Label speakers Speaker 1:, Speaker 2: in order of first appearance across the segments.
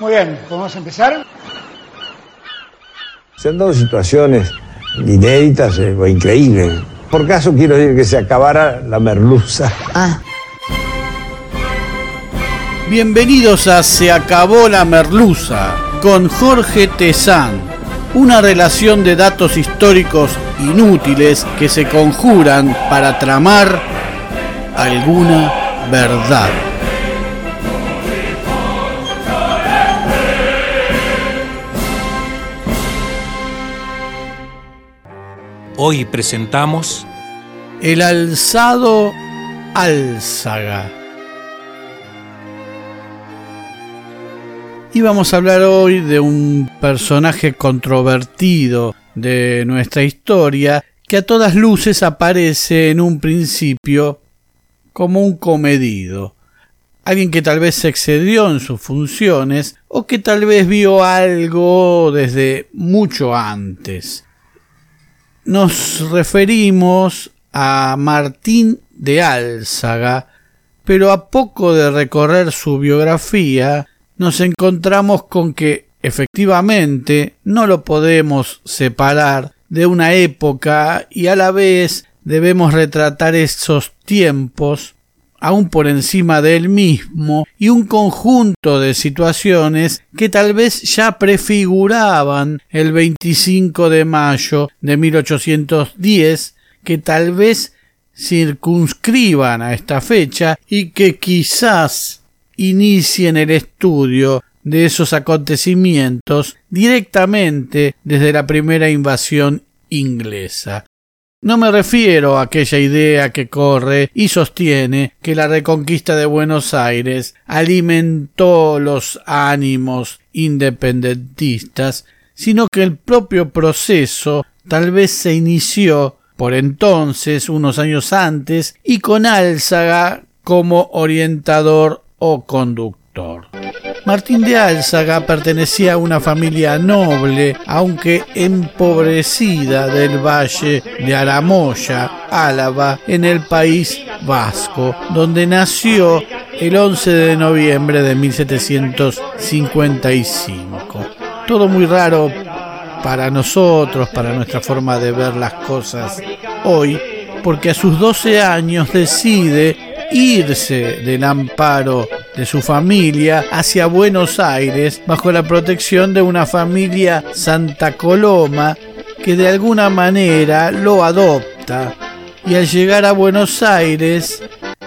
Speaker 1: Muy bien, ¿podemos empezar?
Speaker 2: Se han dado situaciones inéditas eh, o increíbles. Por caso quiero decir que se acabara la merluza.
Speaker 3: Ah,
Speaker 4: Bienvenidos a Se acabó la merluza con Jorge Tezán. Una relación de datos históricos inútiles que se conjuran para tramar alguna verdad.
Speaker 5: Hoy presentamos
Speaker 4: El alzado Álzaga. Y vamos a hablar hoy de un personaje controvertido de nuestra historia que a todas luces aparece en un principio como un comedido. Alguien que tal vez se excedió en sus funciones o que tal vez vio algo desde mucho antes. Nos referimos a Martín de Álzaga, pero a poco de recorrer su biografía nos encontramos con que efectivamente no lo podemos separar de una época y a la vez debemos retratar esos tiempos aún por encima de él mismo y un conjunto de situaciones que tal vez ya prefiguraban el 25 de mayo de 1810 que tal vez circunscriban a esta fecha y que quizás inicien el estudio de esos acontecimientos directamente desde la primera invasión inglesa. No me refiero a aquella idea que corre y sostiene que la reconquista de Buenos Aires alimentó los ánimos independentistas, sino que el propio proceso tal vez se inició por entonces, unos años antes, y con Álzaga como orientador o conductor. Martín de Álzaga pertenecía a una familia noble, aunque empobrecida del valle de Aramoya, Álava, en el país vasco, donde nació el 11 de noviembre de 1755. Todo muy raro para nosotros, para nuestra forma de ver las cosas hoy, porque a sus 12 años decide irse del amparo de su familia hacia Buenos Aires bajo la protección de una familia Santa Coloma que de alguna manera lo adopta y al llegar a Buenos Aires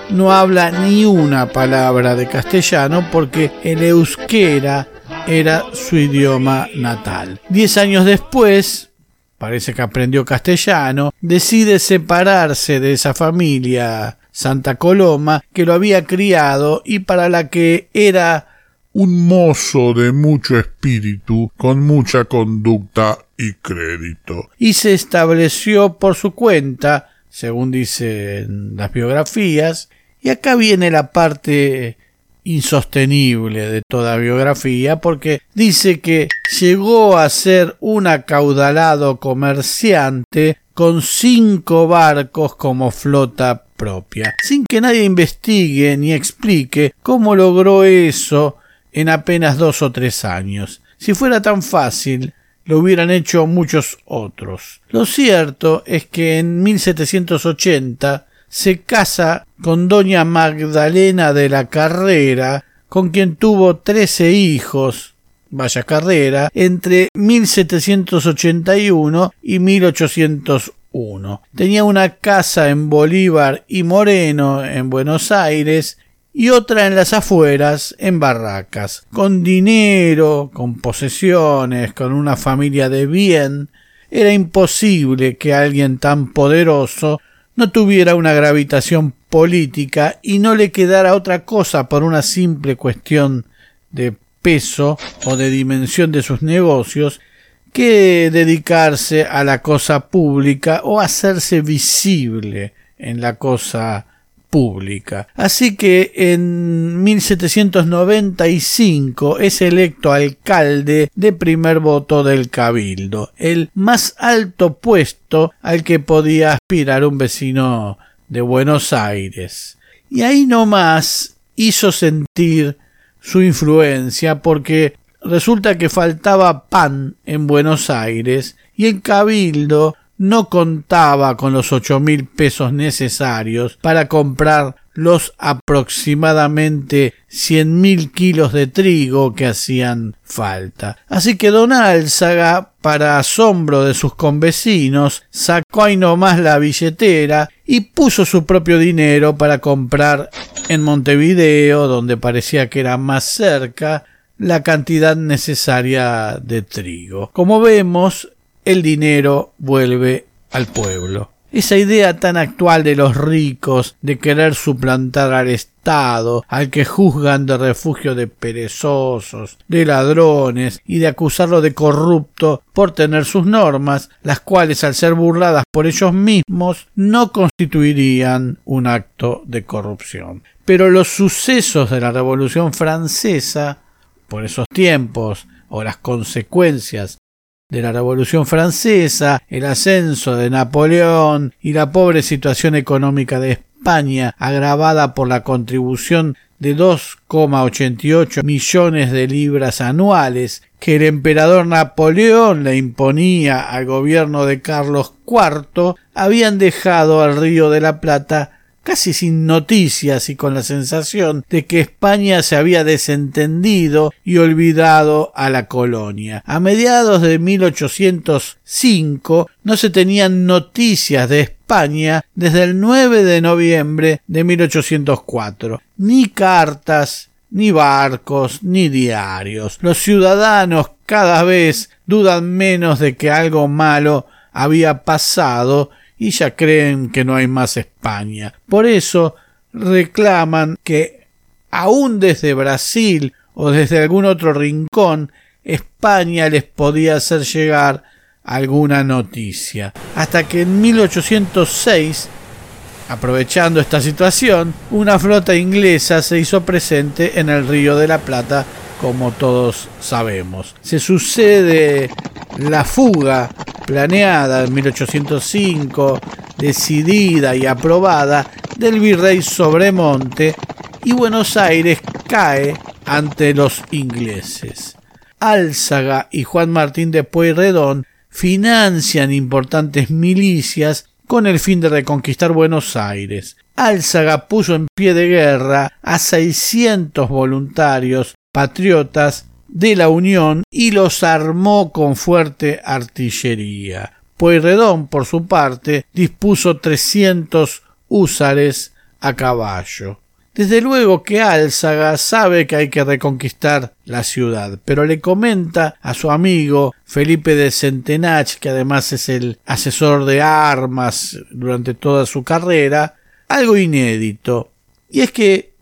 Speaker 4: no habla ni una palabra de castellano porque el euskera era su idioma natal. Diez años después, parece que aprendió castellano, decide separarse de esa familia Santa Coloma, que lo había criado y para la que era
Speaker 6: un mozo de mucho espíritu, con mucha conducta y crédito.
Speaker 4: y se estableció por su cuenta, según dicen las biografías, y acá viene la parte insostenible de toda biografía, porque dice que llegó a ser un acaudalado comerciante con cinco barcos como flota sin que nadie investigue ni explique cómo logró eso en apenas dos o tres años. Si fuera tan fácil, lo hubieran hecho muchos otros. Lo cierto es que en 1780 se casa con doña Magdalena de la Carrera, con quien tuvo trece hijos, vaya carrera, entre 1781 y 1801. Tenía una casa en Bolívar y Moreno, en Buenos Aires, y otra en las afueras, en barracas, con dinero, con posesiones, con una familia de bien. Era imposible que alguien tan poderoso no tuviera una gravitación política y no le quedara otra cosa por una simple cuestión de peso o de dimensión de sus negocios que dedicarse a la cosa pública o hacerse visible en la cosa pública. Así que en 1795 es electo alcalde de primer voto del cabildo, el más alto puesto al que podía aspirar un vecino de Buenos Aires. Y ahí nomás hizo sentir su influencia porque resulta que faltaba pan en Buenos Aires y el cabildo no contaba con los ocho mil pesos necesarios para comprar los aproximadamente cien mil kilos de trigo que hacían falta. Así que don Álzaga, para asombro de sus convecinos, sacó ahí nomás la billetera y puso su propio dinero para comprar en Montevideo, donde parecía que era más cerca, la cantidad necesaria de trigo. Como vemos, el dinero vuelve al pueblo. Esa idea tan actual de los ricos de querer suplantar al Estado, al que juzgan de refugio de perezosos, de ladrones y de acusarlo de corrupto por tener sus normas, las cuales al ser burladas por ellos mismos no constituirían un acto de corrupción. Pero los sucesos de la Revolución Francesa, por esos tiempos, o las consecuencias de la Revolución Francesa, el ascenso de Napoleón y la pobre situación económica de España, agravada por la contribución de 2,88 millones de libras anuales que el emperador Napoleón le imponía al gobierno de Carlos IV, habían dejado al Río de la Plata casi sin noticias y con la sensación de que España se había desentendido y olvidado a la colonia. A mediados de 1805 no se tenían noticias de España desde el 9 de noviembre de 1804, ni cartas, ni barcos, ni diarios. Los ciudadanos cada vez dudan menos de que algo malo había pasado y ya creen que no hay más España. Por eso reclaman que aún desde Brasil o desde algún otro rincón España les podía hacer llegar alguna noticia. Hasta que en 1806, aprovechando esta situación, una flota inglesa se hizo presente en el Río de la Plata, como todos sabemos. Se sucede la fuga planeada en 1805, decidida y aprobada del virrey Sobremonte y Buenos Aires cae ante los ingleses. Álzaga y Juan Martín de Pueyrredón financian importantes milicias con el fin de reconquistar Buenos Aires. Álzaga puso en pie de guerra a 600 voluntarios patriotas de la Unión y los armó con fuerte artillería. Pueyrredón, por su parte, dispuso trescientos húsares a caballo. Desde luego que Álzaga sabe que hay que reconquistar la ciudad, pero le comenta a su amigo Felipe de Centenach, que además es el asesor de armas durante toda su carrera, algo inédito, y es que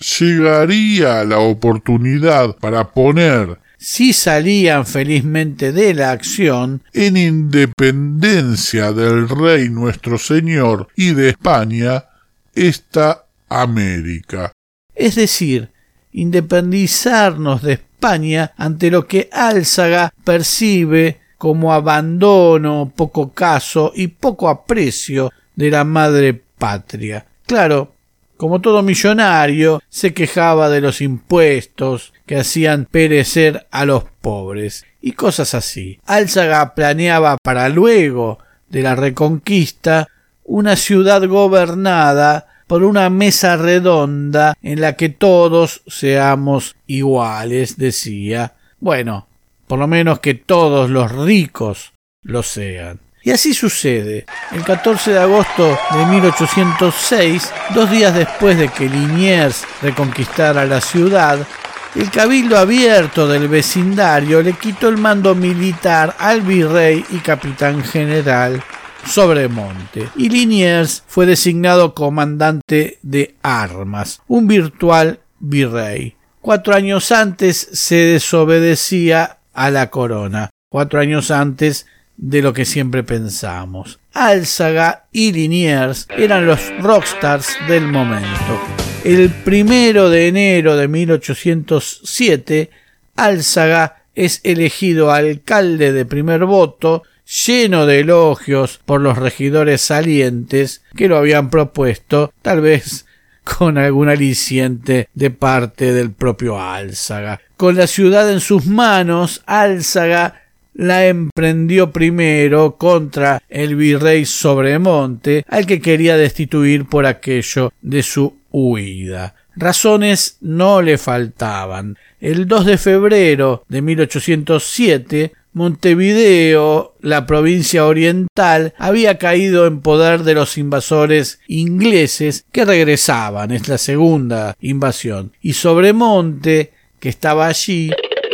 Speaker 6: llegaría la oportunidad para poner
Speaker 4: si salían felizmente de la acción,
Speaker 6: en independencia del Rey nuestro Señor y de España, esta América.
Speaker 4: Es decir, independizarnos de España ante lo que Álzaga percibe como abandono, poco caso y poco aprecio de la madre patria. Claro, como todo millonario, se quejaba de los impuestos que hacían perecer a los pobres y cosas así. Álzaga planeaba para luego de la reconquista una ciudad gobernada por una mesa redonda en la que todos seamos iguales, decía. Bueno, por lo menos que todos los ricos lo sean. Y así sucede. El 14 de agosto de 1806, dos días después de que Liniers reconquistara la ciudad, el cabildo abierto del vecindario le quitó el mando militar al virrey y capitán general Sobremonte, y Liniers fue designado comandante de armas, un virtual virrey. Cuatro años antes se desobedecía a la corona. Cuatro años antes de lo que siempre pensamos. Álzaga y Liniers eran los rockstars del momento. El primero de enero de 1807, Álzaga es elegido alcalde de primer voto, lleno de elogios por los regidores salientes que lo habían propuesto, tal vez con algún aliciente de parte del propio Álzaga. con la ciudad en sus manos, Álzaga la emprendió primero contra el virrey Sobremonte, al que quería destituir por aquello de su huida. Razones no le faltaban. El 2 de febrero de 1807, Montevideo, la provincia oriental, había caído en poder de los invasores ingleses que regresaban, es la segunda invasión, y Sobremonte, que estaba allí,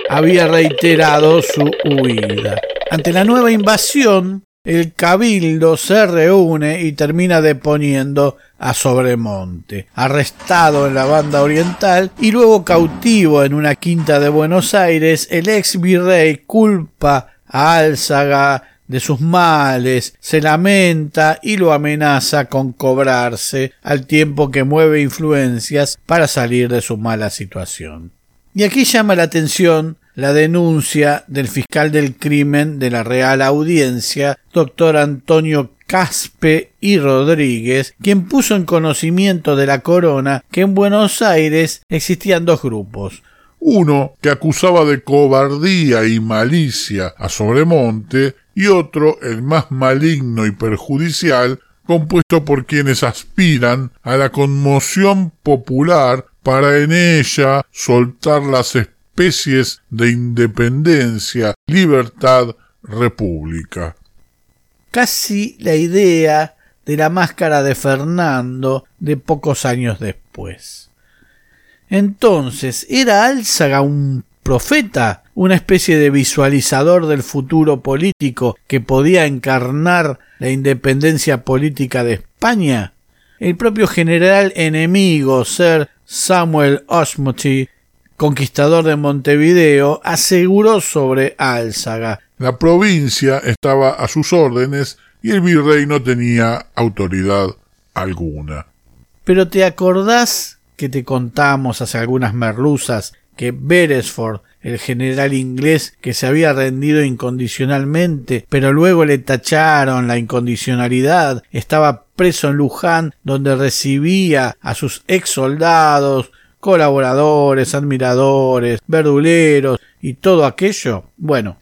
Speaker 4: había reiterado su huida. Ante la nueva invasión, el cabildo se reúne y termina deponiendo a Sobremonte, arrestado en la banda oriental y luego cautivo en una quinta de Buenos Aires, el ex virrey culpa a Álzaga de sus males, se lamenta y lo amenaza con cobrarse al tiempo que mueve influencias para salir de su mala situación. Y aquí llama la atención la denuncia del fiscal del crimen de la Real Audiencia, doctor Antonio Caspe y Rodríguez, quien puso en conocimiento de la corona que en Buenos Aires existían dos grupos,
Speaker 6: uno que acusaba de cobardía y malicia a Sobremonte y otro, el más maligno y perjudicial, compuesto por quienes aspiran a la conmoción popular para en ella soltar las especies de independencia, libertad, república.
Speaker 4: Casi la idea de la máscara de Fernando de pocos años después. Entonces, ¿era Álzaga un profeta, una especie de visualizador del futuro político que podía encarnar la independencia política de España? El propio general enemigo, Sir Samuel Osmoty, conquistador de Montevideo, aseguró sobre Álzaga.
Speaker 6: La provincia estaba a sus órdenes y el virrey no tenía autoridad alguna.
Speaker 4: Pero ¿te acordás que te contamos hace algunas merluzas que Beresford, el general inglés que se había rendido incondicionalmente, pero luego le tacharon la incondicionalidad, estaba preso en Luján, donde recibía a sus ex soldados, colaboradores, admiradores, verduleros y todo aquello? Bueno,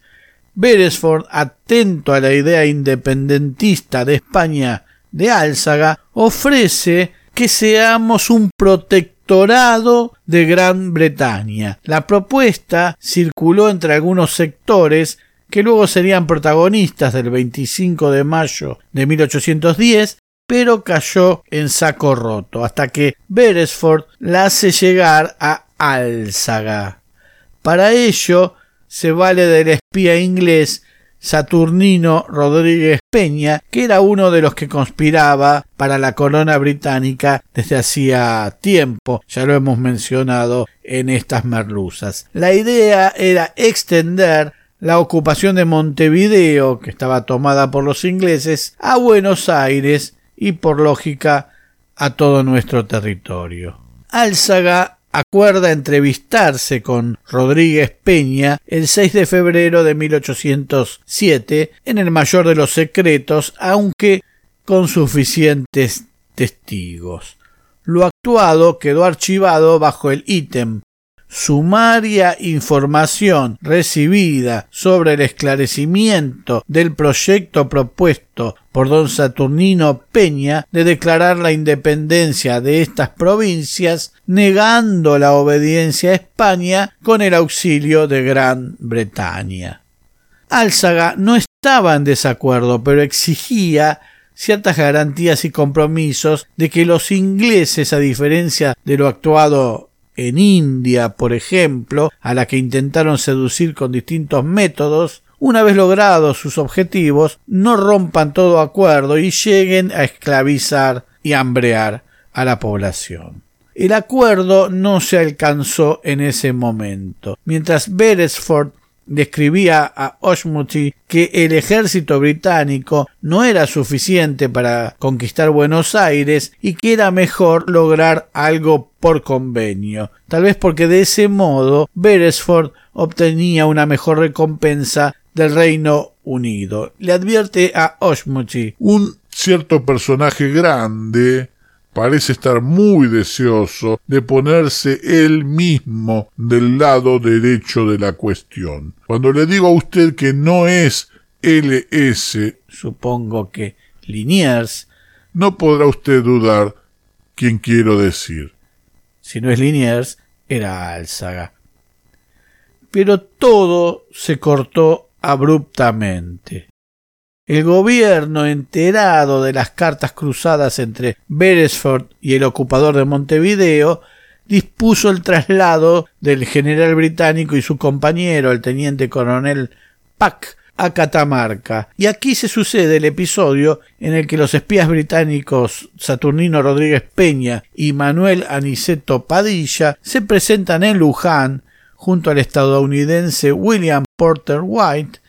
Speaker 4: Beresford, atento a la idea independentista de España de Álzaga, ofrece que seamos un protectorado de Gran Bretaña. La propuesta circuló entre algunos sectores que luego serían protagonistas del 25 de mayo de 1810 pero cayó en saco roto, hasta que Beresford la hace llegar a Álzaga. Para ello se vale del espía inglés Saturnino Rodríguez Peña, que era uno de los que conspiraba para la corona británica desde hacía tiempo, ya lo hemos mencionado en estas merluzas. La idea era extender la ocupación de Montevideo, que estaba tomada por los ingleses, a Buenos Aires y por lógica a todo nuestro territorio. Álzaga acuerda entrevistarse con Rodríguez Peña el 6 de febrero de 1807 en el mayor de los secretos, aunque con suficientes testigos. Lo actuado quedó archivado bajo el ítem sumaria información recibida sobre el esclarecimiento del proyecto propuesto por don Saturnino Peña de declarar la independencia de estas provincias, negando la obediencia a España con el auxilio de Gran Bretaña. Álzaga no estaba en desacuerdo, pero exigía ciertas garantías y compromisos de que los ingleses, a diferencia de lo actuado en India, por ejemplo, a la que intentaron seducir con distintos métodos, una vez logrados sus objetivos, no rompan todo acuerdo y lleguen a esclavizar y hambrear a la población. El acuerdo no se alcanzó en ese momento. Mientras Beresford describía a Osmuty que el ejército británico no era suficiente para conquistar Buenos Aires y que era mejor lograr algo por convenio, tal vez porque de ese modo Beresford obtenía una mejor recompensa del Reino Unido. Le advierte a Osmuty
Speaker 6: un cierto personaje grande parece estar muy deseoso de ponerse él mismo del lado derecho de la cuestión. Cuando le digo a usted que no es LS,
Speaker 4: supongo que Liniers,
Speaker 6: no podrá usted dudar quién quiero decir.
Speaker 4: Si no es Liniers, era Álzaga. Pero todo se cortó abruptamente. El gobierno, enterado de las cartas cruzadas entre Beresford y el ocupador de Montevideo, dispuso el traslado del general británico y su compañero, el teniente coronel Pack, a Catamarca. Y aquí se sucede el episodio en el que los espías británicos Saturnino Rodríguez Peña y Manuel Aniceto Padilla se presentan en Luján junto al estadounidense William Porter White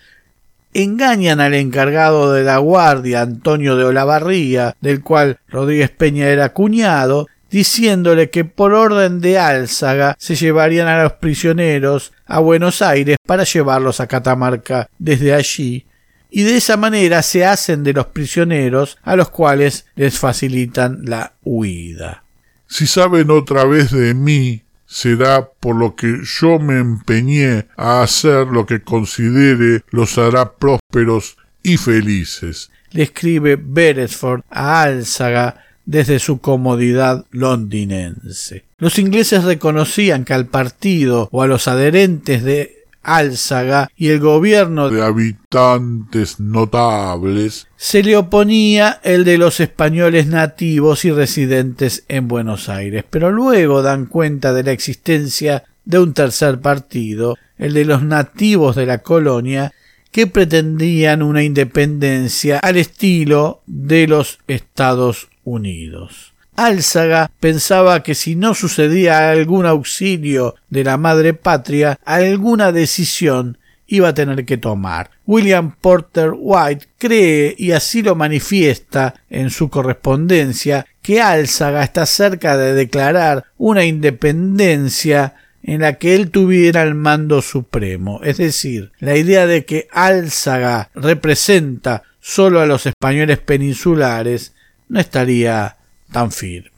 Speaker 4: engañan al encargado de la guardia, Antonio de Olavarría, del cual Rodríguez Peña era cuñado, diciéndole que por orden de Álzaga se llevarían a los prisioneros a Buenos Aires para llevarlos a Catamarca desde allí, y de esa manera se hacen de los prisioneros a los cuales les facilitan la huida.
Speaker 6: Si saben otra vez de mí, será por lo que yo me empeñé a hacer lo que considere los hará prósperos y felices.
Speaker 4: Le escribe Beresford a Álzaga desde su comodidad londinense. Los ingleses reconocían que al partido o a los adherentes de Álzaga y el gobierno
Speaker 6: de habitantes notables
Speaker 4: se le oponía el de los españoles nativos y residentes en Buenos Aires, pero luego dan cuenta de la existencia de un tercer partido, el de los nativos de la colonia, que pretendían una independencia al estilo de los Estados Unidos. Álzaga pensaba que si no sucedía algún auxilio de la madre patria, alguna decisión iba a tener que tomar. William Porter White cree, y así lo manifiesta en su correspondencia, que Álzaga está cerca de declarar una independencia en la que él tuviera el mando supremo, es decir, la idea de que Álzaga representa solo a los españoles peninsulares no estaría tan firme.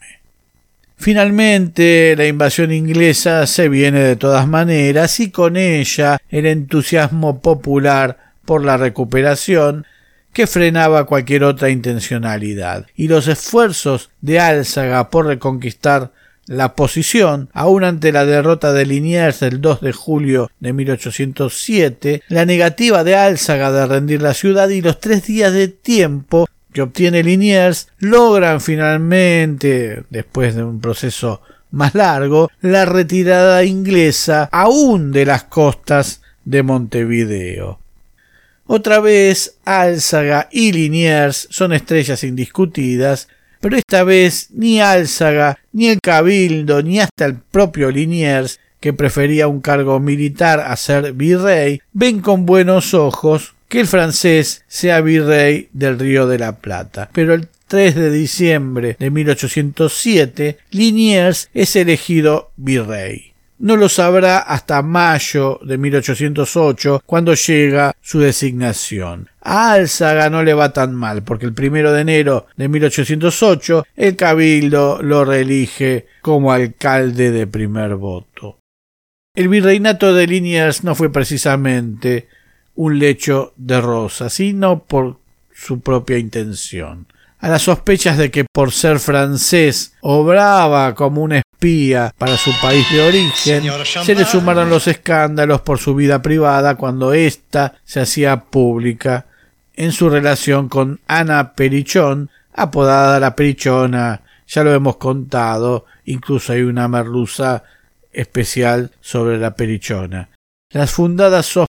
Speaker 4: Finalmente, la invasión inglesa se viene de todas maneras y con ella el entusiasmo popular por la recuperación que frenaba cualquier otra intencionalidad y los esfuerzos de Álzaga por reconquistar la posición, aun ante la derrota de Liniers el 2 de julio de 1807, la negativa de Álzaga de rendir la ciudad y los tres días de tiempo que obtiene Liniers logran finalmente, después de un proceso más largo, la retirada inglesa aún de las costas de Montevideo. Otra vez, Álzaga y Liniers son estrellas indiscutidas, pero esta vez ni Álzaga, ni el Cabildo, ni hasta el propio Liniers, que prefería un cargo militar a ser virrey, ven con buenos ojos que el francés sea virrey del Río de la Plata. Pero el 3 de diciembre de 1807, Liniers es elegido virrey. No lo sabrá hasta mayo de 1808, cuando llega su designación. A Álzaga no le va tan mal, porque el primero de enero de 1808 el cabildo lo reelige como alcalde de primer voto. El virreinato de Liniers no fue precisamente un lecho de rosa, sino por su propia intención. A las sospechas de que por ser francés obraba como un espía para su país de origen, se le sumaron los escándalos por su vida privada cuando ésta se hacía pública en su relación con Ana Perichón, apodada la Perichona, ya lo hemos contado, incluso hay una merluza especial sobre la Perichona. Las fundadas sospechas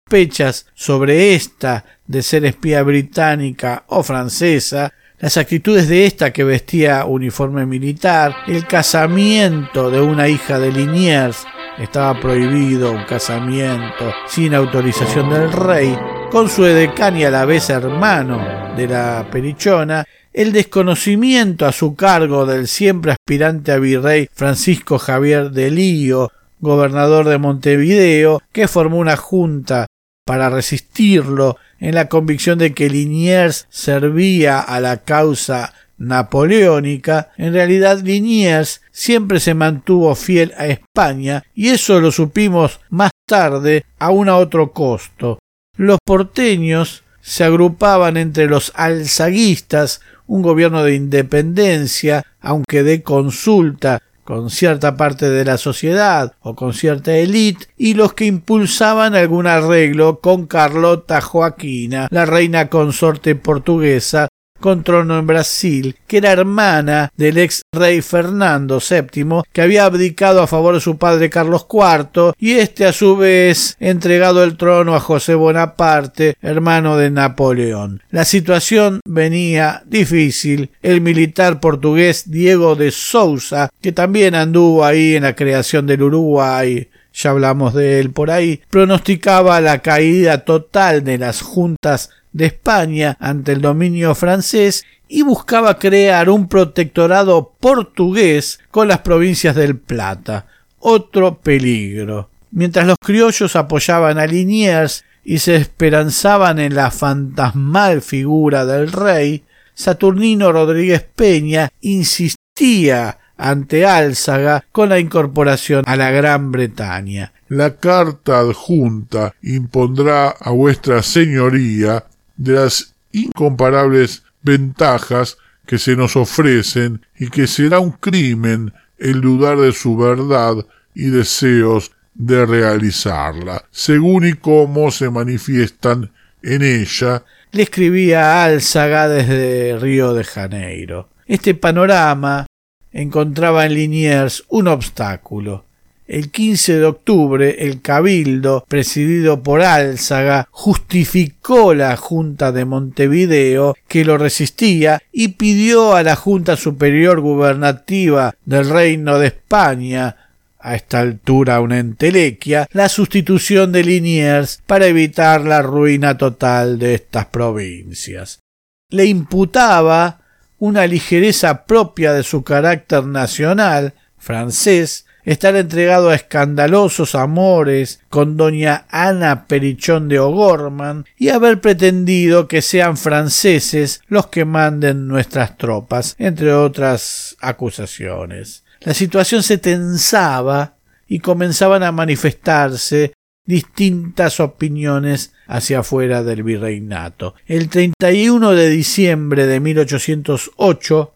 Speaker 4: sobre esta de ser espía británica o francesa, las actitudes de esta que vestía uniforme militar, el casamiento de una hija de Liniers, estaba prohibido un casamiento sin autorización del rey, con su edecán y a la vez hermano de la perichona, el desconocimiento a su cargo del siempre aspirante a virrey Francisco Javier de Lío, gobernador de Montevideo, que formó una junta para resistirlo en la convicción de que Liniers servía a la causa napoleónica, en realidad Liniers siempre se mantuvo fiel a España y eso lo supimos más tarde aún a otro costo. Los porteños se agrupaban entre los alzaguistas, un gobierno de independencia, aunque de consulta con cierta parte de la sociedad o con cierta élite y los que impulsaban algún arreglo con Carlota Joaquina, la reina consorte portuguesa, con trono en Brasil, que era hermana del ex rey Fernando VII, que había abdicado a favor de su padre Carlos IV, y este a su vez entregado el trono a José Bonaparte, hermano de Napoleón. La situación venía difícil. El militar portugués Diego de Sousa, que también anduvo ahí en la creación del Uruguay, ya hablamos de él por ahí, pronosticaba la caída total de las juntas de España ante el dominio francés y buscaba crear un protectorado portugués con las provincias del Plata. Otro peligro. Mientras los criollos apoyaban a Liniers y se esperanzaban en la fantasmal figura del rey, Saturnino Rodríguez Peña insistía ante Álzaga con la incorporación a la Gran Bretaña.
Speaker 6: La carta adjunta impondrá a vuestra señoría de las incomparables ventajas que se nos ofrecen y que será un crimen el dudar de su verdad y deseos de realizarla, según y cómo se manifiestan en ella.
Speaker 4: Le escribía Álzaga desde Río de Janeiro. Este panorama encontraba en Liniers un obstáculo. El 15 de octubre, el Cabildo, presidido por Álzaga, justificó la Junta de Montevideo, que lo resistía, y pidió a la Junta Superior Gubernativa del Reino de España, a esta altura una entelequia, la sustitución de Liniers para evitar la ruina total de estas provincias. Le imputaba una ligereza propia de su carácter nacional, francés, estar entregado a escandalosos amores con doña Ana Perichón de O'Gorman y haber pretendido que sean franceses los que manden nuestras tropas, entre otras acusaciones. La situación se tensaba y comenzaban a manifestarse distintas opiniones hacia afuera del virreinato. El 31 de diciembre de 1808,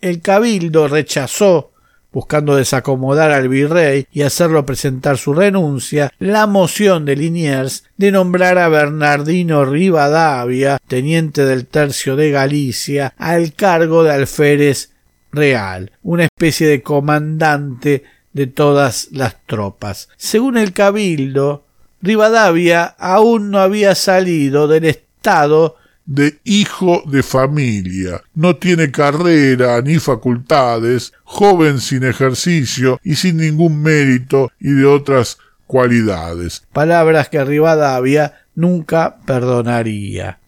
Speaker 4: el cabildo rechazó buscando desacomodar al virrey y hacerlo presentar su renuncia, la moción de Liniers de nombrar a Bernardino Rivadavia, teniente del tercio de Galicia, al cargo de alférez real, una especie de comandante de todas las tropas. Según el cabildo, Rivadavia aún no había salido del estado
Speaker 6: de hijo de familia. No tiene carrera ni facultades, joven sin ejercicio y sin ningún mérito y de otras cualidades.
Speaker 4: Palabras que Rivadavia nunca perdonaría.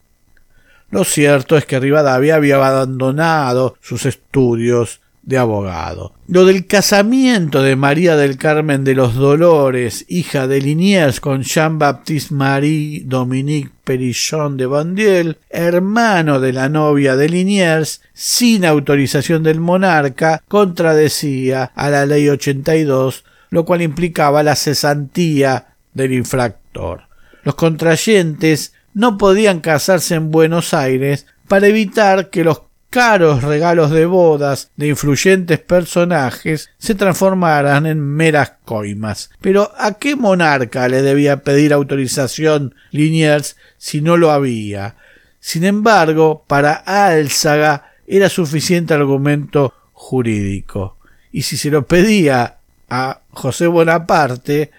Speaker 4: Lo cierto es que Rivadavia había abandonado sus estudios de abogado. Lo del casamiento de María del Carmen de los Dolores, hija de Liniers, con Jean-Baptiste Marie Dominique Perichon de Bandiel, hermano de la novia de Liniers, sin autorización del monarca, contradecía a la ley 82, lo cual implicaba la cesantía del infractor. Los contrayentes no podían casarse en Buenos Aires para evitar que los caros regalos de bodas de influyentes personajes se transformaran en meras coimas. Pero ¿a qué monarca le debía pedir autorización Liniers si no lo había? Sin embargo, para Álzaga era suficiente argumento jurídico. Y si se lo pedía a José Bonaparte,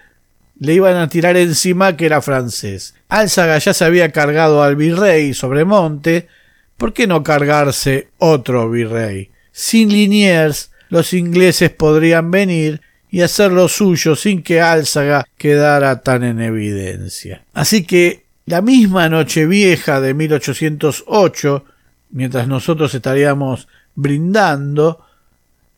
Speaker 4: le iban a tirar encima que era francés. Álzaga ya se había cargado al virrey Sobremonte, ¿por qué no cargarse otro virrey? Sin Liniers, los ingleses podrían venir y hacer lo suyo sin que Álzaga quedara tan en evidencia. Así que la misma noche vieja de 1808, mientras nosotros estaríamos brindando,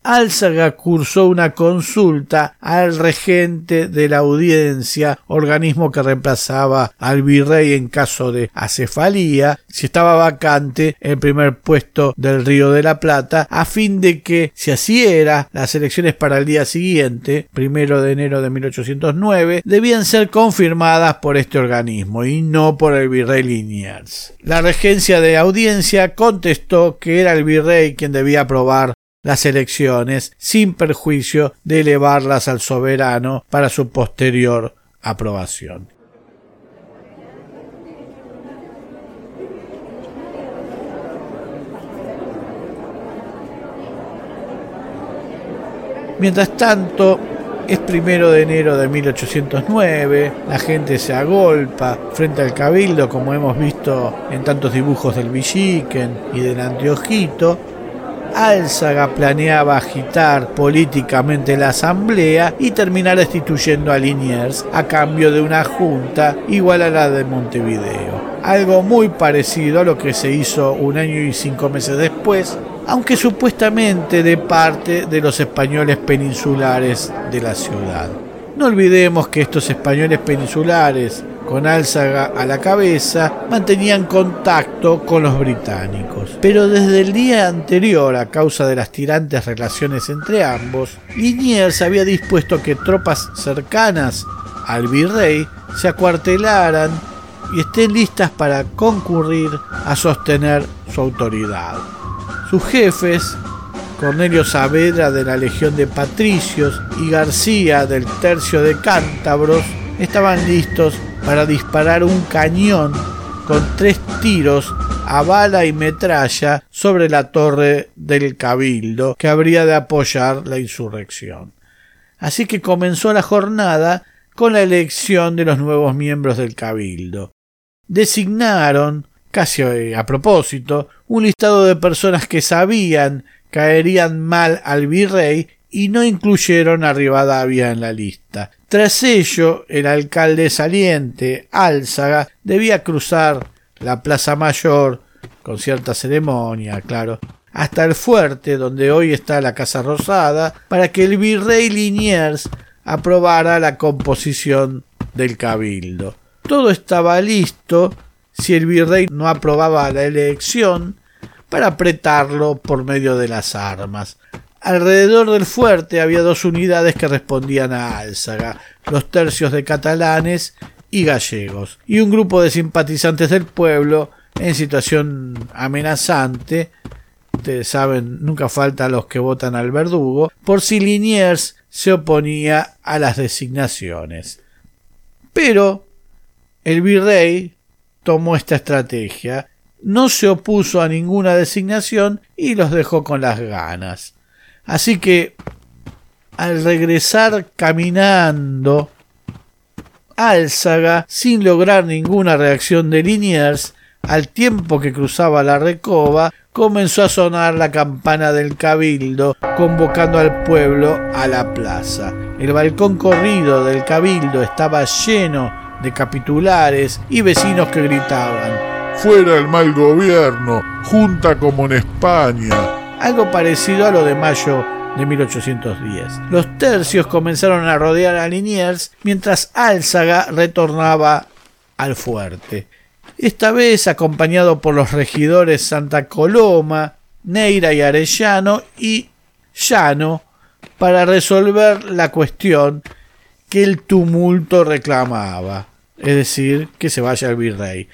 Speaker 4: Álzaga cursó una consulta al regente de la audiencia, organismo que reemplazaba al virrey en caso de acefalía, si estaba vacante el primer puesto del Río de la Plata, a fin de que, si así era, las elecciones para el día siguiente, primero de enero de 1809, debían ser confirmadas por este organismo y no por el virrey Liniers. La regencia de audiencia contestó que era el virrey quien debía aprobar las elecciones sin perjuicio de elevarlas al soberano para su posterior aprobación. Mientras tanto, es primero de enero de 1809, la gente se agolpa frente al cabildo como hemos visto en tantos dibujos del Villiquen y del Anteojito, Álzaga planeaba agitar políticamente la asamblea y terminar destituyendo a Liniers a cambio de una junta igual a la de Montevideo. Algo muy parecido a lo que se hizo un año y cinco meses después, aunque supuestamente de parte de los españoles peninsulares de la ciudad. No olvidemos que estos españoles peninsulares con Álzaga a la cabeza, mantenían contacto con los británicos. Pero desde el día anterior, a causa de las tirantes relaciones entre ambos, Liniers había dispuesto que tropas cercanas al virrey se acuartelaran y estén listas para concurrir a sostener su autoridad. Sus jefes, Cornelio Saavedra de la Legión de Patricios y García del Tercio de Cántabros, estaban listos para disparar un cañón con tres tiros a bala y metralla sobre la torre del cabildo que habría de apoyar la insurrección. Así que comenzó la jornada con la elección de los nuevos miembros del cabildo. Designaron, casi a propósito, un listado de personas que sabían caerían mal al virrey y no incluyeron a Rivadavia en la lista. Tras ello, el alcalde saliente, Álzaga, debía cruzar la Plaza Mayor, con cierta ceremonia, claro, hasta el fuerte donde hoy está la Casa Rosada, para que el virrey Liniers aprobara la composición del cabildo. Todo estaba listo si el virrey no aprobaba la elección para apretarlo por medio de las armas. Alrededor del fuerte había dos unidades que respondían a Álzaga, los tercios de catalanes y gallegos, y un grupo de simpatizantes del pueblo en situación amenazante. Ustedes saben, nunca falta los que votan al verdugo, por si Liniers se oponía a las designaciones. Pero el virrey tomó esta estrategia, no se opuso a ninguna designación y los dejó con las ganas. Así que al regresar caminando, Álzaga, sin lograr ninguna reacción de Liniers, al tiempo que cruzaba la recoba, comenzó a sonar la campana del cabildo, convocando al pueblo a la plaza. El balcón corrido del cabildo estaba lleno de capitulares y vecinos que gritaban
Speaker 6: Fuera el mal gobierno, junta como en España,
Speaker 4: algo parecido a lo de mayo de 1810. Los tercios comenzaron a rodear a Liniers mientras Álzaga retornaba al fuerte. Esta vez acompañado por los regidores Santa Coloma, Neira y Arellano y Llano para resolver la cuestión que el tumulto reclamaba, es decir, que se vaya el virrey.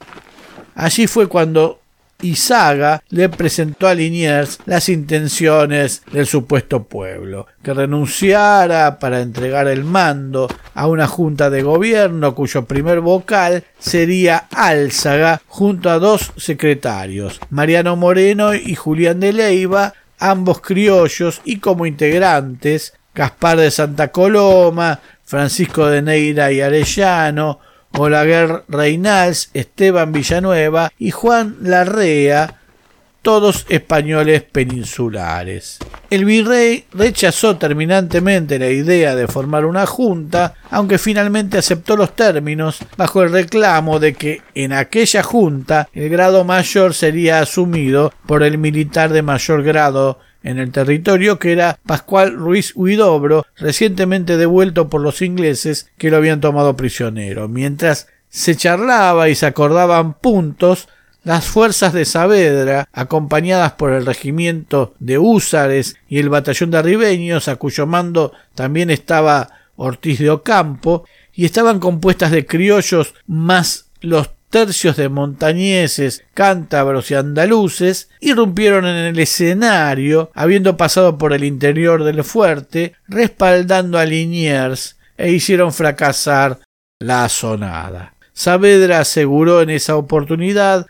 Speaker 4: Allí fue cuando y Saga le presentó a Liniers las intenciones del supuesto pueblo, que renunciara para entregar el mando a una junta de gobierno cuyo primer vocal sería Álzaga junto a dos secretarios, Mariano Moreno y Julián de Leiva, ambos criollos y como integrantes Gaspar de Santa Coloma, Francisco de Neira y Arellano, Olaguer Reinals, Esteban Villanueva y Juan Larrea, todos españoles peninsulares. El virrey rechazó terminantemente la idea de formar una junta, aunque finalmente aceptó los términos bajo el reclamo de que en aquella junta el grado mayor sería asumido por el militar de mayor grado en el territorio, que era Pascual Ruiz Huidobro, recientemente devuelto por los ingleses que lo habían tomado prisionero. Mientras se charlaba y se acordaban puntos, las fuerzas de Saavedra, acompañadas por el regimiento de húsares y el batallón de arribeños, a cuyo mando también estaba Ortiz de Ocampo, y estaban compuestas de criollos más los tercios de montañeses, cántabros y andaluces, irrumpieron en el escenario, habiendo pasado por el interior del fuerte, respaldando a Liniers, e hicieron fracasar la asonada. Saavedra aseguró en esa oportunidad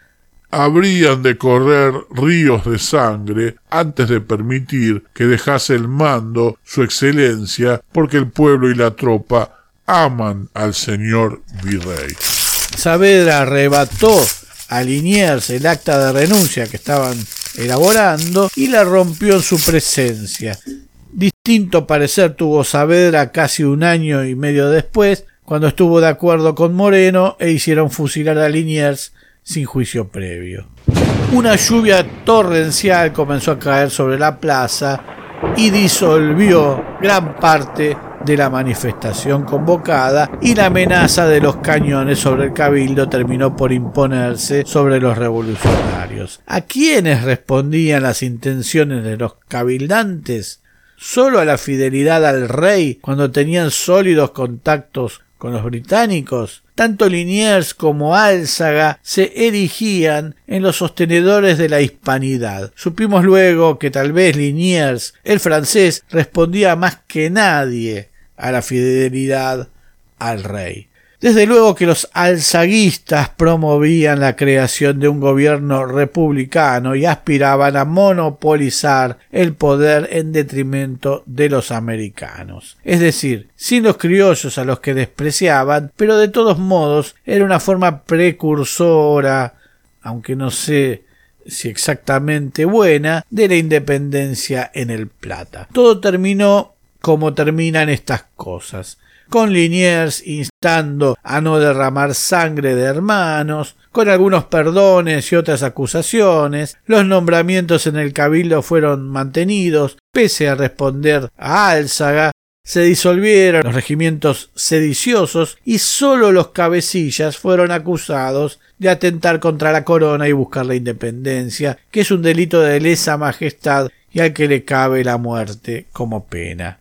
Speaker 6: habrían de correr ríos de sangre antes de permitir que dejase el mando su excelencia, porque el pueblo y la tropa aman al señor virrey.
Speaker 4: Saavedra arrebató a Liniers el acta de renuncia que estaban elaborando y la rompió en su presencia. Distinto parecer tuvo Saavedra casi un año y medio después, cuando estuvo de acuerdo con Moreno e hicieron fusilar a Liniers sin juicio previo. Una lluvia torrencial comenzó a caer sobre la plaza y disolvió gran parte de la manifestación convocada y la amenaza de los cañones sobre el cabildo terminó por imponerse sobre los revolucionarios. ¿A quiénes respondían las intenciones de los cabildantes? Solo a la fidelidad al rey cuando tenían sólidos contactos con los británicos, tanto Liniers como Álzaga se erigían en los sostenedores de la hispanidad. Supimos luego que tal vez Liniers, el francés, respondía más que nadie a la fidelidad al rey. Desde luego que los alzaguistas promovían la creación de un gobierno republicano y aspiraban a monopolizar el poder en detrimento de los americanos. Es decir, sin los criollos a los que despreciaban, pero de todos modos era una forma precursora, aunque no sé si exactamente buena, de la independencia en el Plata. Todo terminó como terminan estas cosas. Con Liniers instando a no derramar sangre de hermanos, con algunos perdones y otras acusaciones, los nombramientos en el cabildo fueron mantenidos, pese a responder a Álzaga, se disolvieron los regimientos sediciosos y sólo los cabecillas fueron acusados de atentar contra la corona y buscar la independencia, que es un delito de lesa majestad y al que le cabe la muerte como pena.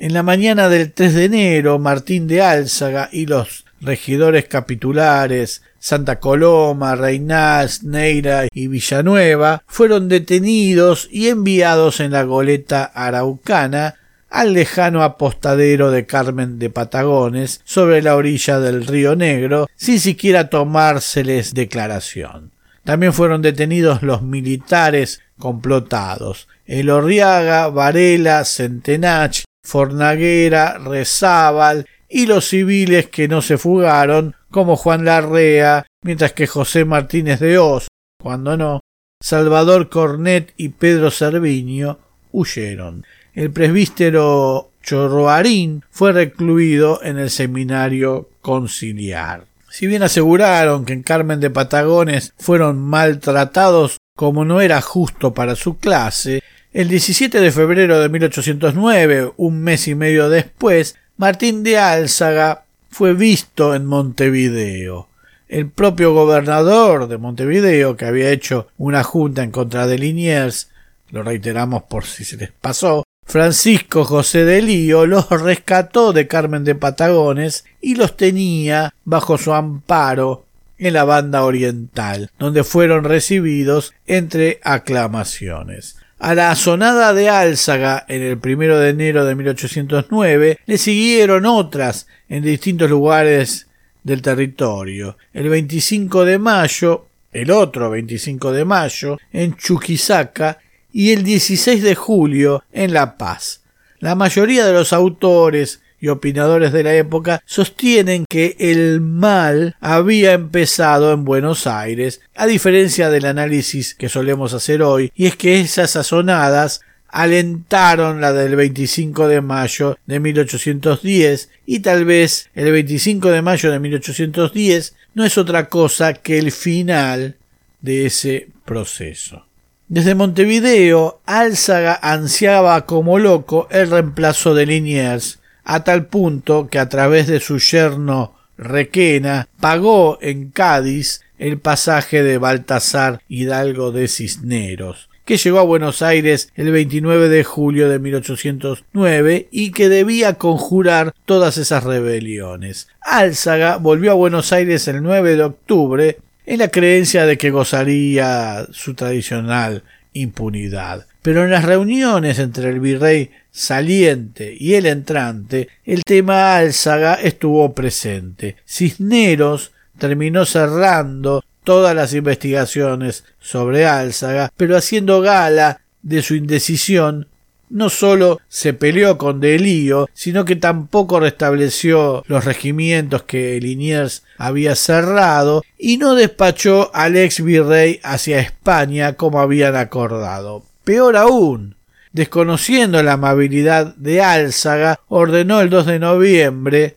Speaker 4: En la mañana del 3 de enero, Martín de Álzaga y los regidores capitulares Santa Coloma, Reynals, Neira y Villanueva fueron detenidos y enviados en la goleta araucana al lejano apostadero de Carmen de Patagones sobre la orilla del río Negro sin siquiera tomárseles declaración. También fueron detenidos los militares complotados, Elorriaga, Varela, Centenach, Fornaguera, Rezábal y los civiles que no se fugaron, como Juan Larrea, mientras que José Martínez de Oz, cuando no, Salvador Cornet y Pedro Cerviño huyeron. El presbítero Chorroarín fue recluido en el seminario conciliar. Si bien aseguraron que en Carmen de Patagones fueron maltratados como no era justo para su clase, el 17 de febrero de 1809, un mes y medio después, Martín de Álzaga fue visto en Montevideo. El propio gobernador de Montevideo, que había hecho una junta en contra de Liniers, lo reiteramos por si se les pasó, Francisco José de Lío los rescató de Carmen de Patagones y los tenía bajo su amparo en la banda oriental, donde fueron recibidos entre aclamaciones. A la sonada de Álzaga en el primero de enero de 1809 le siguieron otras en distintos lugares del territorio. El 25 de mayo, el otro 25 de mayo, en Chuquisaca y el 16 de julio en La Paz. La mayoría de los autores y opinadores de la época sostienen que el mal había empezado en Buenos Aires, a diferencia del análisis que solemos hacer hoy, y es que esas sazonadas alentaron la del 25 de mayo de 1810 y tal vez el 25 de mayo de 1810 no es otra cosa que el final de ese proceso. Desde Montevideo, Álzaga ansiaba como loco el reemplazo de Liniers, a tal punto que a través de su yerno Requena pagó en Cádiz el pasaje de Baltasar Hidalgo de Cisneros, que llegó a Buenos Aires el 29 de julio de 1809 y que debía conjurar todas esas rebeliones. Álzaga volvió a Buenos Aires el 9 de octubre en la creencia de que gozaría su tradicional impunidad. Pero en las reuniones entre el virrey saliente y el entrante, el tema Álzaga estuvo presente. Cisneros terminó cerrando todas las investigaciones sobre Álzaga, pero haciendo gala de su indecisión no sólo se peleó con Delío, sino que tampoco restableció los regimientos que Liniers había cerrado y no despachó al ex virrey hacia España como habían acordado. Peor aún, desconociendo la amabilidad de Álzaga, ordenó el 2 de noviembre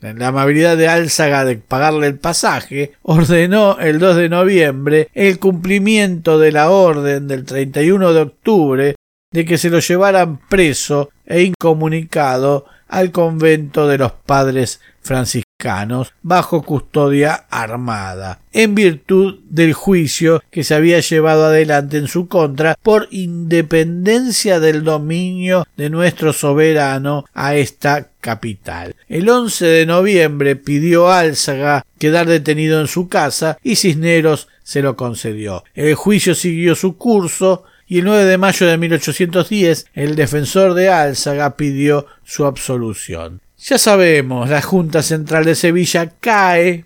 Speaker 4: la amabilidad de Álzaga de pagarle el pasaje, ordenó el 2 de noviembre el cumplimiento de la orden del 31 de octubre de que se lo llevaran preso e incomunicado al convento de los padres franciscanos bajo custodia armada, en virtud del juicio que se había llevado adelante en su contra por independencia del dominio de nuestro soberano a esta capital. El 11 de noviembre pidió Álzaga quedar detenido en su casa y Cisneros se lo concedió. El juicio siguió su curso y el 9 de mayo de 1810 el defensor de Álzaga pidió su absolución. Ya sabemos, la Junta Central de Sevilla cae.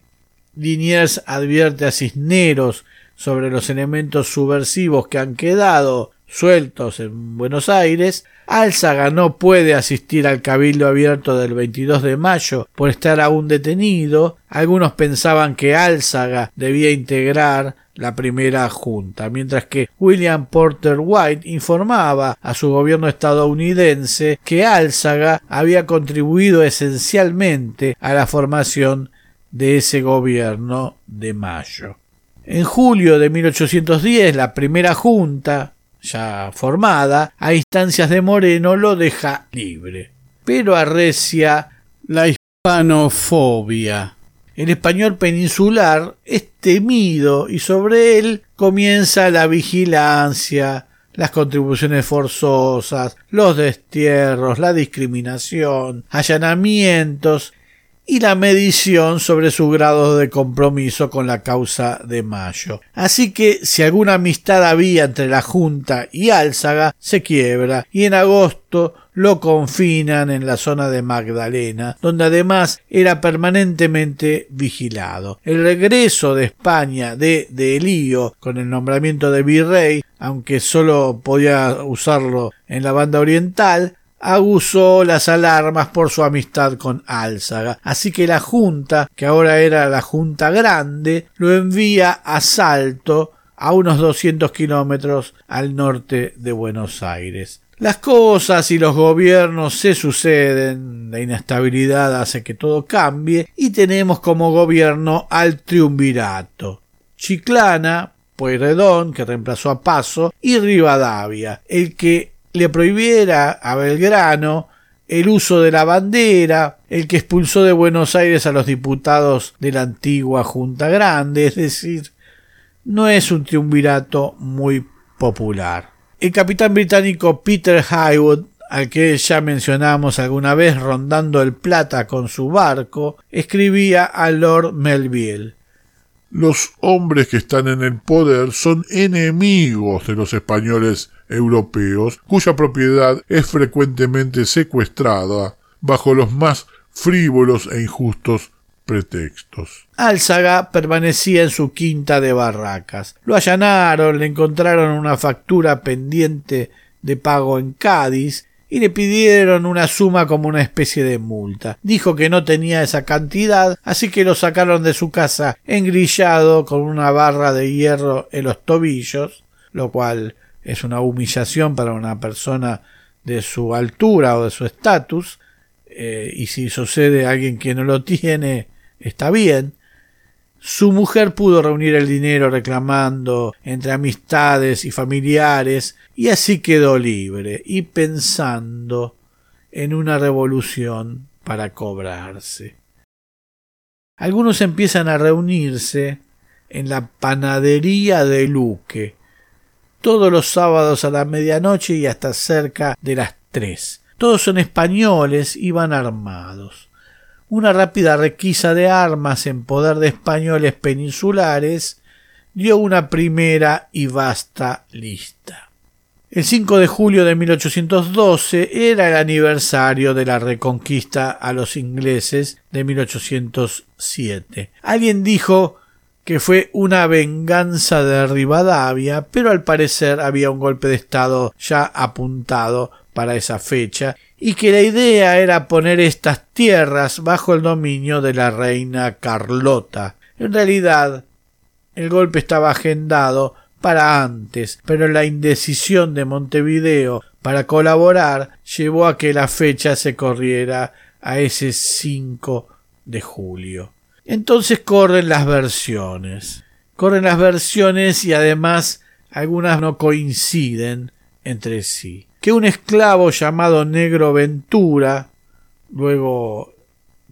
Speaker 4: Liniers advierte a Cisneros sobre los elementos subversivos que han quedado sueltos en Buenos Aires. Álzaga no puede asistir al cabildo abierto del 22 de mayo por estar aún detenido. Algunos pensaban que Álzaga debía integrar la primera junta, mientras que William Porter White informaba a su gobierno estadounidense que Álzaga había contribuido esencialmente a la formación de ese gobierno de mayo. En julio de 1810, la primera junta, ya formada, a instancias de Moreno, lo deja libre, pero arrecia la hispanofobia. El español peninsular es temido y sobre él comienza la vigilancia, las contribuciones forzosas, los destierros, la discriminación, allanamientos y la medición sobre su grado de compromiso con la causa de Mayo. Así que si alguna amistad había entre la Junta y Álzaga, se quiebra y en agosto lo confinan en la zona de Magdalena, donde además era permanentemente vigilado. El regreso de España de, de Elío con el nombramiento de virrey, aunque solo podía usarlo en la banda oriental, aguzó las alarmas por su amistad con Álzaga. Así que la Junta, que ahora era la Junta Grande, lo envía a Salto, a unos 200 kilómetros al norte de Buenos Aires. Las cosas y los gobiernos se suceden, la inestabilidad hace que todo cambie y tenemos como gobierno al triunvirato. Chiclana, Pueyrredón, que reemplazó a Paso, y Rivadavia, el que le prohibiera a Belgrano el uso de la bandera, el que expulsó de Buenos Aires a los diputados de la antigua Junta Grande, es decir, no es un triunvirato muy popular. El capitán británico Peter Highwood, al que ya mencionamos alguna vez rondando el Plata con su barco, escribía a Lord Melville
Speaker 6: Los hombres que están en el poder son enemigos de los españoles europeos, cuya propiedad es frecuentemente secuestrada bajo los más frívolos e injustos pretextos.
Speaker 4: Álzaga permanecía en su quinta de barracas. Lo allanaron, le encontraron una factura pendiente de pago en Cádiz y le pidieron una suma como una especie de multa. Dijo que no tenía esa cantidad, así que lo sacaron de su casa engrillado con una barra de hierro en los tobillos, lo cual es una humillación para una persona de su altura o de su estatus, eh, y si sucede alguien que no lo tiene, está bien. Su mujer pudo reunir el dinero reclamando entre amistades y familiares y así quedó libre y pensando en una revolución para cobrarse. Algunos empiezan a reunirse en la panadería de Luque, todos los sábados a la medianoche y hasta cerca de las tres. Todos son españoles y van armados. Una rápida requisa de armas en poder de españoles peninsulares dio una primera y vasta lista. El 5 de julio de 1812 era el aniversario de la reconquista a los ingleses de 1807. Alguien dijo que fue una venganza de Rivadavia, pero al parecer había un golpe de Estado ya apuntado para esa fecha y que la idea era poner estas tierras bajo el dominio de la reina Carlota. En realidad, el golpe estaba agendado para antes, pero la indecisión de Montevideo para colaborar llevó a que la fecha se corriera a ese 5 de julio. Entonces corren las versiones. Corren las versiones y además algunas no coinciden entre sí. Que un esclavo llamado Negro Ventura, luego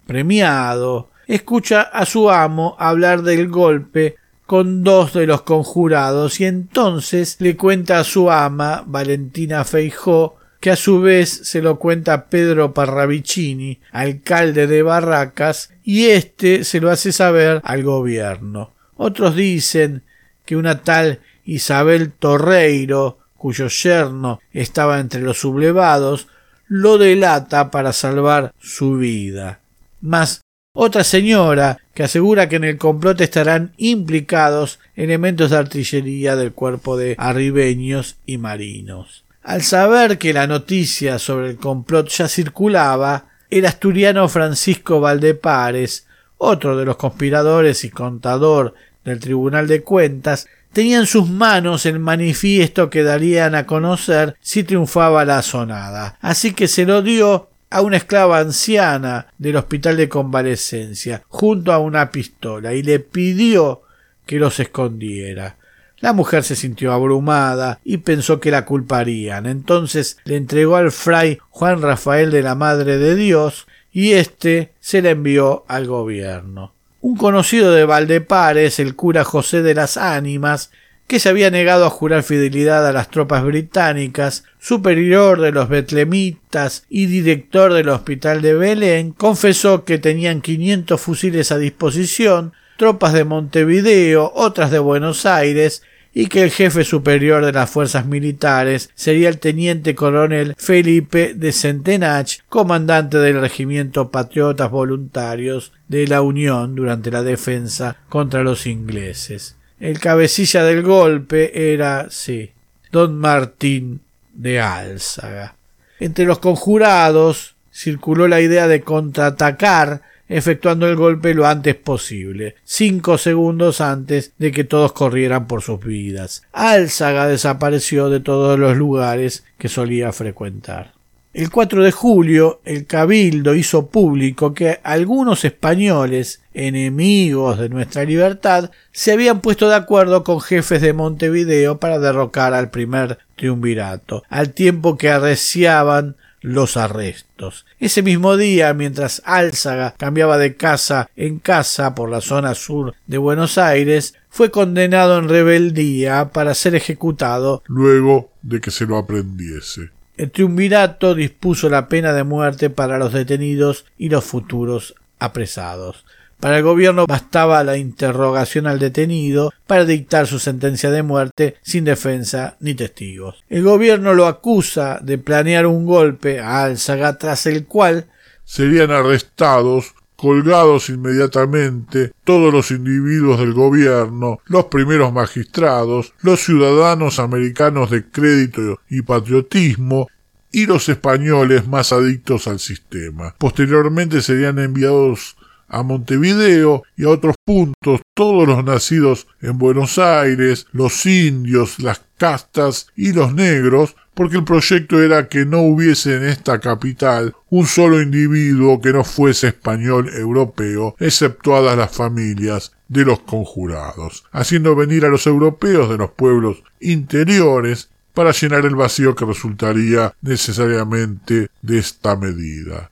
Speaker 4: premiado, escucha a su amo hablar del golpe con dos de los conjurados y entonces le cuenta a su ama, Valentina Feijó, que a su vez se lo cuenta Pedro Parravicini, alcalde de Barracas, y éste se lo hace saber al gobierno. Otros dicen que una tal Isabel Torreiro, cuyo yerno estaba entre los sublevados, lo delata para salvar su vida. Mas otra señora que asegura que en el complot estarán implicados elementos de artillería del cuerpo de arribeños y marinos. Al saber que la noticia sobre el complot ya circulaba, el asturiano Francisco Valdepares, otro de los conspiradores y contador del Tribunal de Cuentas, tenía en sus manos el manifiesto que darían a conocer si triunfaba la sonada. Así que se lo dio a una esclava anciana del hospital de convalecencia, junto a una pistola, y le pidió que los escondiera. La mujer se sintió abrumada y pensó que la culparían. Entonces le entregó al fray Juan Rafael de la Madre de Dios y éste se la envió al gobierno. Un conocido de Valdepares, el cura José de las Ánimas, que se había negado a jurar fidelidad a las tropas británicas, superior de los betlemitas y director del hospital de Belén, confesó que tenían quinientos fusiles a disposición, tropas de Montevideo, otras de Buenos Aires, y que el jefe superior de las fuerzas militares sería el teniente coronel Felipe de Centenach, comandante del regimiento Patriotas Voluntarios de la Unión durante la defensa contra los ingleses. El cabecilla del golpe era, sí, don Martín de Álzaga. Entre los conjurados circuló la idea de contraatacar efectuando el golpe lo antes posible, cinco segundos antes de que todos corrieran por sus vidas. Álzaga desapareció de todos los lugares que solía frecuentar. El 4 de julio, el Cabildo hizo público que algunos españoles, enemigos de nuestra libertad, se habían puesto de acuerdo con jefes de Montevideo para derrocar al primer triunvirato, al tiempo que arreciaban los arrestos. Ese mismo día, mientras Álzaga cambiaba de casa en casa por la zona sur de Buenos Aires, fue condenado en rebeldía para ser ejecutado
Speaker 6: luego de que se lo aprendiese.
Speaker 4: El triunvirato dispuso la pena de muerte para los detenidos y los futuros apresados. Para el gobierno bastaba la interrogación al detenido para dictar su sentencia de muerte sin defensa ni testigos. El gobierno lo acusa de planear un golpe a Álzaga tras el cual
Speaker 6: serían arrestados colgados inmediatamente todos los individuos del gobierno, los primeros magistrados, los ciudadanos americanos de crédito y patriotismo, y los españoles más adictos al sistema. Posteriormente serían enviados a Montevideo y a otros puntos, todos los nacidos en Buenos Aires, los indios, las castas y los negros, porque el proyecto era que no hubiese en esta capital un solo individuo que no fuese español europeo, exceptuadas las familias de los conjurados, haciendo venir a los europeos de los pueblos interiores para llenar el vacío que resultaría necesariamente de esta medida.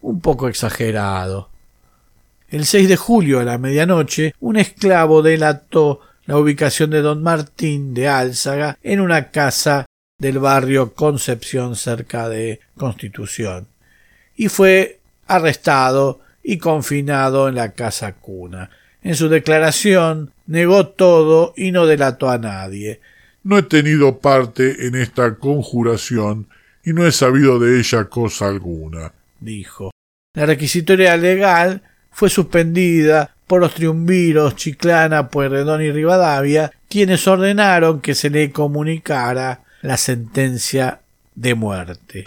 Speaker 4: Un poco exagerado. El 6 de julio a la medianoche, un esclavo delató la ubicación de don Martín de Álzaga en una casa del barrio Concepción cerca de Constitución y fue arrestado y confinado en la casa cuna. En su declaración negó todo y no delató a nadie.
Speaker 6: No he tenido parte en esta conjuración y no he sabido de ella cosa alguna,
Speaker 4: dijo. La requisitoria legal fue suspendida por los triunviros Chiclana, Pueyrredón y Rivadavia, quienes ordenaron que se le comunicara la sentencia de muerte.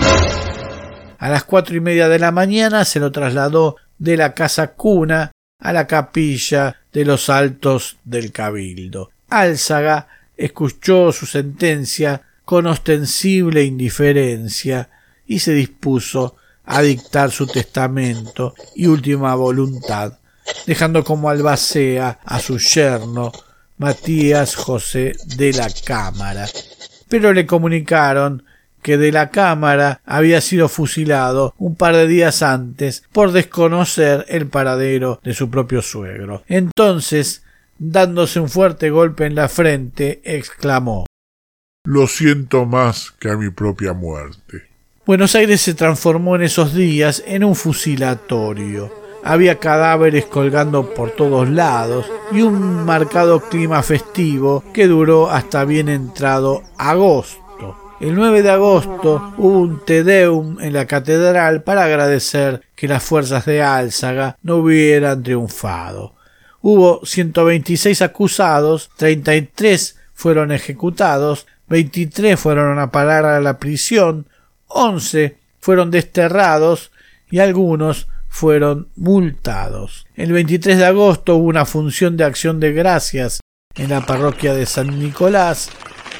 Speaker 4: A las cuatro y media de la mañana se lo trasladó de la casa cuna a la capilla de los altos del cabildo. Álzaga escuchó su sentencia con ostensible indiferencia y se dispuso a dictar su testamento y última voluntad, dejando como albacea a su yerno Matías José de la Cámara, pero le comunicaron que de la Cámara había sido fusilado un par de días antes por desconocer el paradero de su propio suegro. Entonces, dándose un fuerte golpe en la frente, exclamó
Speaker 6: Lo siento más que a mi propia muerte.
Speaker 4: Buenos Aires se transformó en esos días en un fusilatorio. Había cadáveres colgando por todos lados y un marcado clima festivo que duró hasta bien entrado agosto. El 9 de agosto hubo un Te Deum en la catedral para agradecer que las fuerzas de Álzaga no hubieran triunfado. Hubo 126 acusados, 33 fueron ejecutados, 23 fueron a parar a la prisión, 11 fueron desterrados y algunos fueron multados. El 23 de agosto hubo una función de acción de gracias en la parroquia de San Nicolás,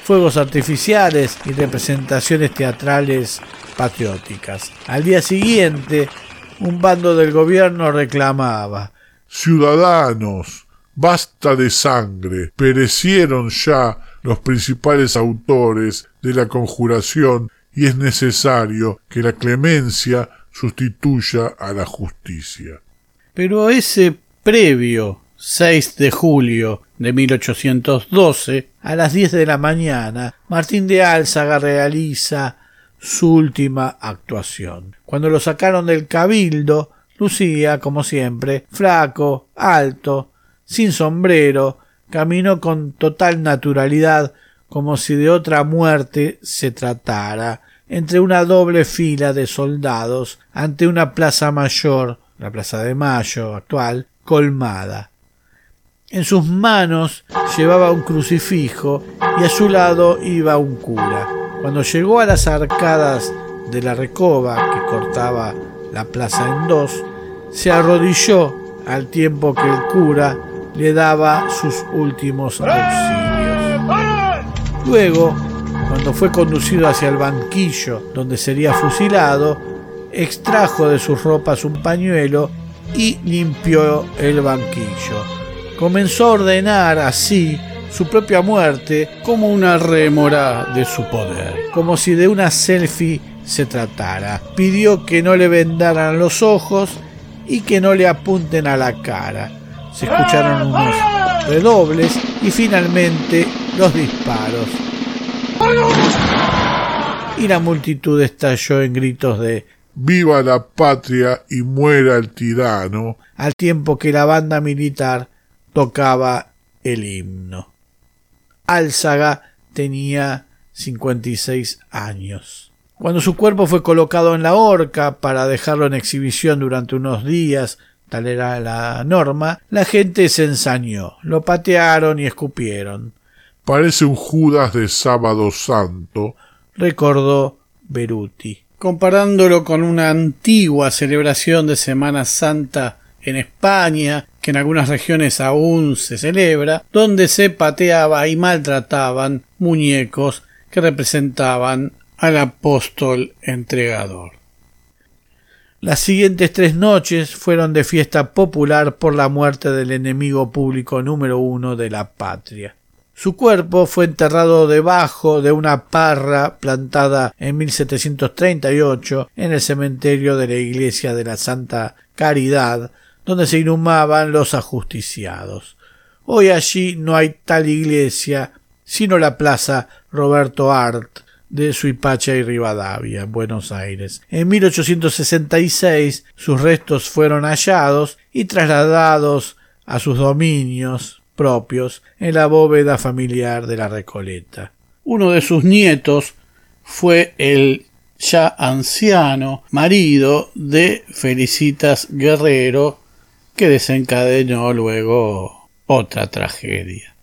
Speaker 4: fuegos artificiales y representaciones teatrales patrióticas. Al día siguiente, un bando del gobierno reclamaba
Speaker 6: Ciudadanos, basta de sangre, perecieron ya los principales autores de la conjuración y es necesario que la clemencia sustituya a la justicia.
Speaker 4: Pero ese previo 6 de julio de 1812, a las 10 de la mañana, Martín de Álzaga realiza su última actuación. Cuando lo sacaron del cabildo, lucía, como siempre, flaco, alto, sin sombrero, caminó con total naturalidad, como si de otra muerte se tratara, entre una doble fila de soldados ante una plaza mayor, la Plaza de Mayo actual, colmada. En sus manos llevaba un crucifijo y a su lado iba un cura. Cuando llegó a las arcadas de la recoba que cortaba la plaza en dos, se arrodilló al tiempo que el cura le daba sus últimos auxilios. Luego, cuando fue conducido hacia el banquillo donde sería fusilado, extrajo de sus ropas un pañuelo y limpió el banquillo comenzó a ordenar así su propia muerte como una rémora de su poder, como si de una selfie se tratara. Pidió que no le vendaran los ojos y que no le apunten a la cara. Se escucharon unos redobles y finalmente los disparos. Y la multitud estalló en gritos de
Speaker 6: Viva la patria y muera el tirano,
Speaker 4: al tiempo que la banda militar tocaba el himno. Álzaga tenía 56 años. Cuando su cuerpo fue colocado en la horca para dejarlo en exhibición durante unos días, tal era la norma, la gente se ensañó, lo patearon y escupieron.
Speaker 6: Parece un Judas de sábado santo,
Speaker 4: recordó Beruti, comparándolo con una antigua celebración de Semana Santa en España, que en algunas regiones aún se celebra, donde se pateaba y maltrataban muñecos que representaban al apóstol entregador. Las siguientes tres noches fueron de fiesta popular por la muerte del enemigo público número uno de la patria. Su cuerpo fue enterrado debajo de una parra plantada en 1738 en el cementerio de la iglesia de la Santa Caridad, donde se inhumaban los ajusticiados. Hoy allí no hay tal iglesia, sino la plaza Roberto Art, de Suipacha y Rivadavia, Buenos Aires. En 1866 sus restos fueron hallados y trasladados a sus dominios propios en la bóveda familiar de la Recoleta. Uno de sus nietos fue el ya anciano marido de Felicitas Guerrero, que desencadenó luego otra tragedia.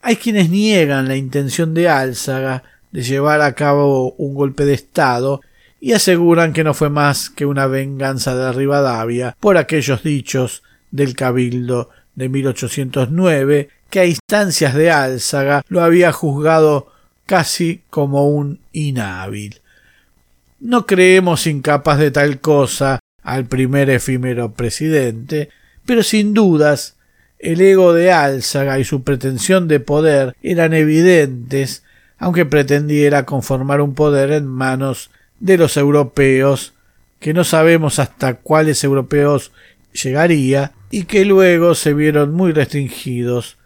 Speaker 4: Hay quienes niegan la intención de Álzaga de llevar a cabo un golpe de Estado y aseguran que no fue más que una venganza de Rivadavia por aquellos dichos del Cabildo de 1809 que a instancias de Álzaga lo había juzgado casi como un inhábil. No creemos incapaz de tal cosa al primer efímero presidente, pero sin dudas el ego de Álzaga y su pretensión de poder eran evidentes aunque pretendiera conformar un poder en manos de los europeos, que no sabemos hasta cuáles europeos llegaría, y que luego se vieron muy restringidos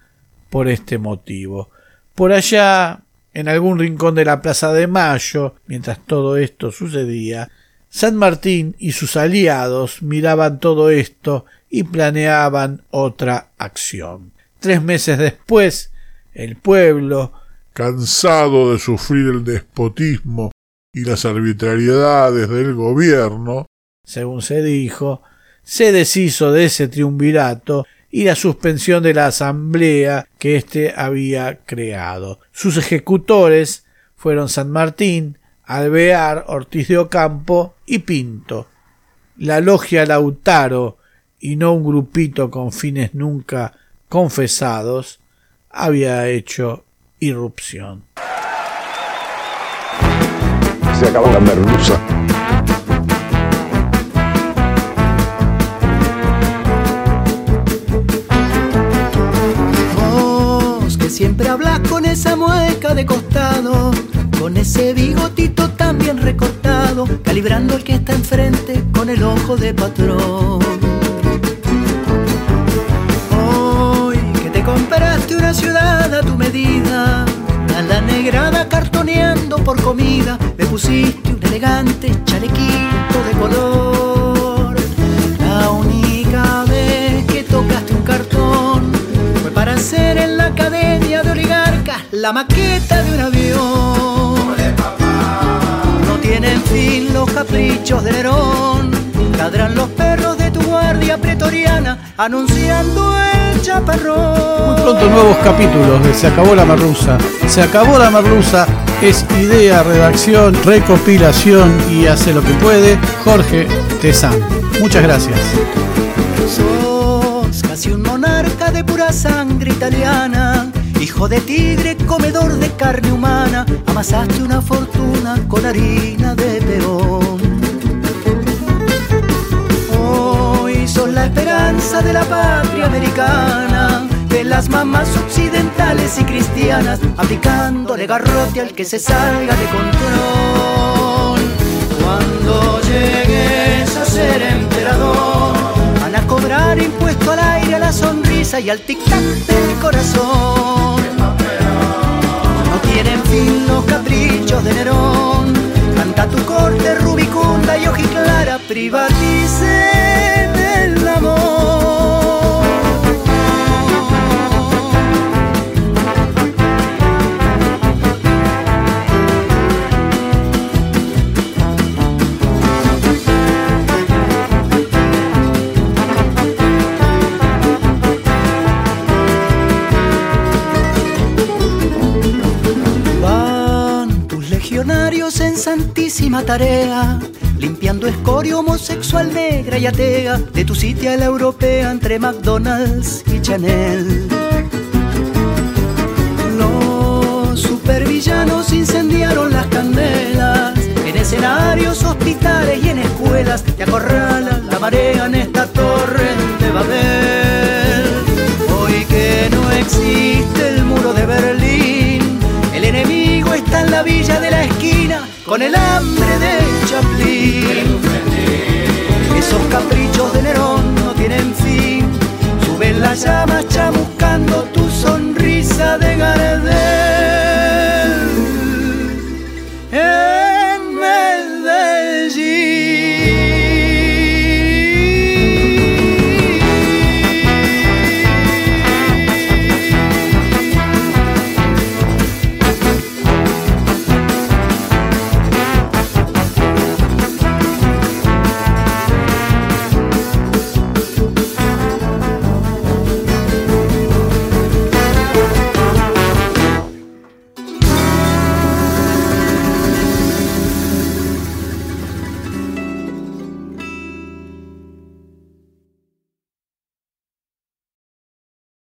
Speaker 4: por este motivo. Por allá, en algún rincón de la Plaza de Mayo, mientras todo esto sucedía, San Martín y sus aliados miraban todo esto y planeaban otra acción. Tres meses después, el pueblo,
Speaker 6: cansado de sufrir el despotismo y las arbitrariedades del gobierno,
Speaker 4: según se dijo, se deshizo de ese triunvirato y la suspensión de la asamblea que éste había creado. Sus ejecutores fueron San Martín, Alvear, Ortiz de Ocampo y Pinto. La logia Lautaro, y no un grupito con fines nunca confesados, había hecho irrupción.
Speaker 2: Se acabó la merluza.
Speaker 1: Que siempre hablas con esa mueca de costado, con ese bigotito tan bien recortado, calibrando el que está enfrente con el ojo de patrón. compraste una ciudad a tu medida, a la negrada cartoneando por comida, me pusiste un elegante chalequito de color. La maqueta de un avión. No tienen fin los caprichos de Nerón, ladran los perros de tu guardia pretoriana anunciando el chaparrón.
Speaker 4: Muy pronto nuevos capítulos de Se acabó la merluza. Se acabó la merluza es idea, redacción, recopilación y hace lo que puede Jorge Tezán. Muchas gracias.
Speaker 1: Sos casi un monarca de pura sangre italiana. Hijo de tigre, comedor de carne humana, amasaste una fortuna con harina de peón. Son la esperanza de la patria americana, de las mamás occidentales y cristianas, aplicándole garrote al que se salga de control. Cuando llegues a ser emperador, van a cobrar impuesto al aire, a la y al tic-tac del corazón. No tienen fin los caprichos de Nerón. Canta tu corte rubicunda y ojiclara, privatice Tarea limpiando escorio homosexual negra y atea de tu sitio a la europea entre McDonald's y Chanel. Los supervillanos incendiaron las candelas en escenarios, hospitales y en escuelas. Te acorralan la marea en esta torre de Babel. Hoy que no existe el muro de Berlín, el enemigo está en la villa de la esquina con el hambre de Chaplin. Esos caprichos de Nerón no tienen fin, suben las llamas, chamas